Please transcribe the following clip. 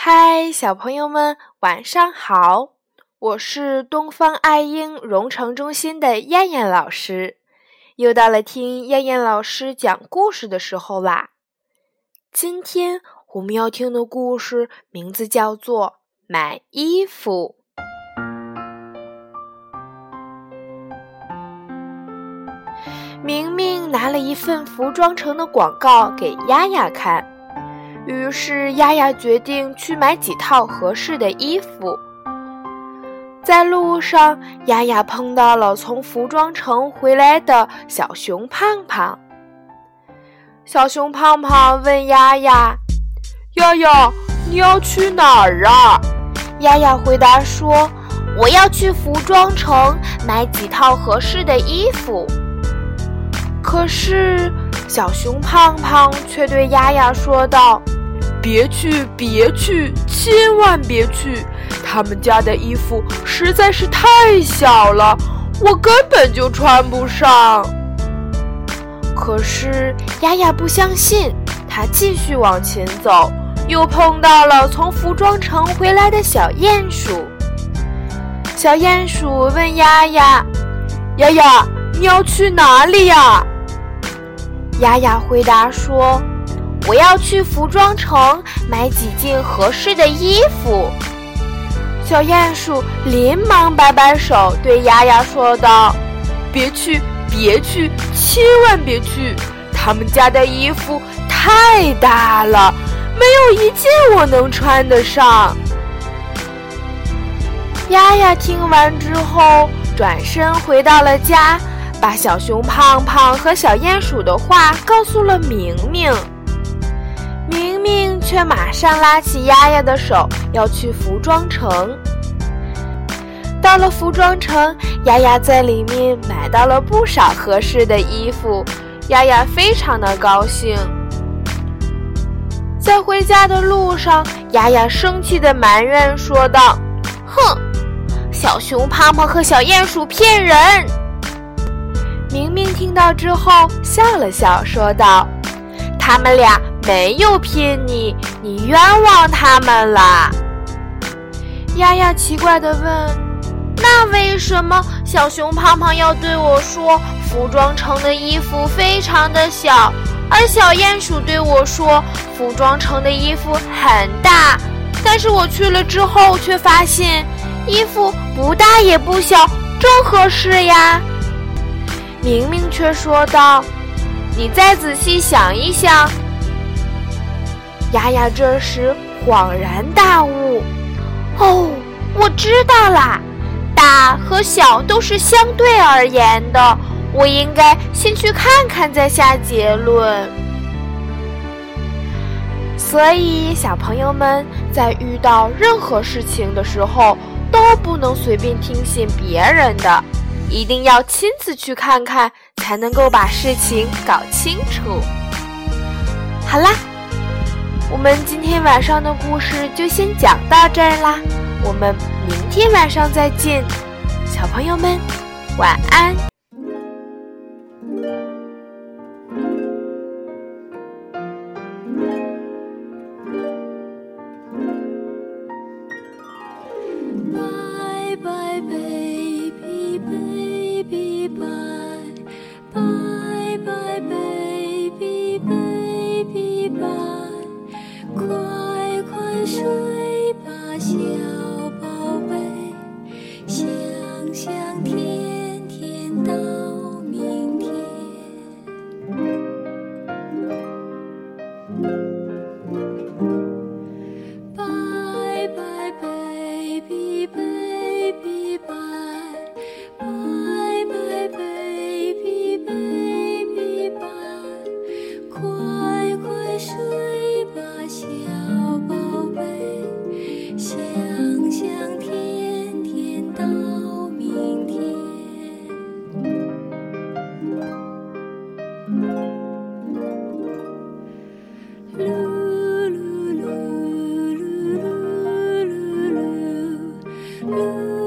嗨，小朋友们，晚上好！我是东方爱婴融成中心的燕燕老师，又到了听燕燕老师讲故事的时候啦。今天我们要听的故事名字叫做《买衣服》。明明拿了一份服装城的广告给丫丫看，于是丫丫决定去买几套合适的衣服。在路上，丫丫碰到了从服装城回来的小熊胖胖。小熊胖胖问丫丫：“丫丫，你要去哪儿啊？”丫丫回答说：“我要去服装城买几套合适的衣服。”可是，小熊胖胖却对丫丫说道：“别去，别去，千万别去！他们家的衣服实在是太小了，我根本就穿不上。”可是，丫丫不相信，她继续往前走，又碰到了从服装城回来的小鼹鼠。小鼹鼠问丫丫：“丫丫，你要去哪里呀？”丫丫回答说：“我要去服装城买几件合适的衣服。”小鼹鼠连忙摆摆手，对丫丫说道：“别去，别去，千万别去！他们家的衣服太大了，没有一件我能穿得上。”丫丫听完之后，转身回到了家。把小熊胖胖和小鼹鼠的话告诉了明明，明明却马上拉起丫丫的手要去服装城。到了服装城，丫丫在里面买到了不少合适的衣服，丫丫非常的高兴。在回家的路上，丫丫生气的埋怨说道：“哼，小熊胖胖和小鼹鼠骗人！”明明听到之后笑了笑，说道：“他们俩没有骗你，你冤枉他们了。”丫丫奇怪地问：“那为什么小熊胖胖要对我说服装城的衣服非常的小，而小鼹鼠对我说服装城的衣服很大？但是我去了之后却发现衣服不大也不小，正合适呀。”明明却说道：“你再仔细想一想。”丫丫这时恍然大悟：“哦，我知道啦，大和小都是相对而言的，我应该先去看看再下结论。”所以，小朋友们在遇到任何事情的时候，都不能随便听信别人的。一定要亲自去看看，才能够把事情搞清楚。好啦，我们今天晚上的故事就先讲到这儿啦我们明天晚上再见小朋友们晚安。you.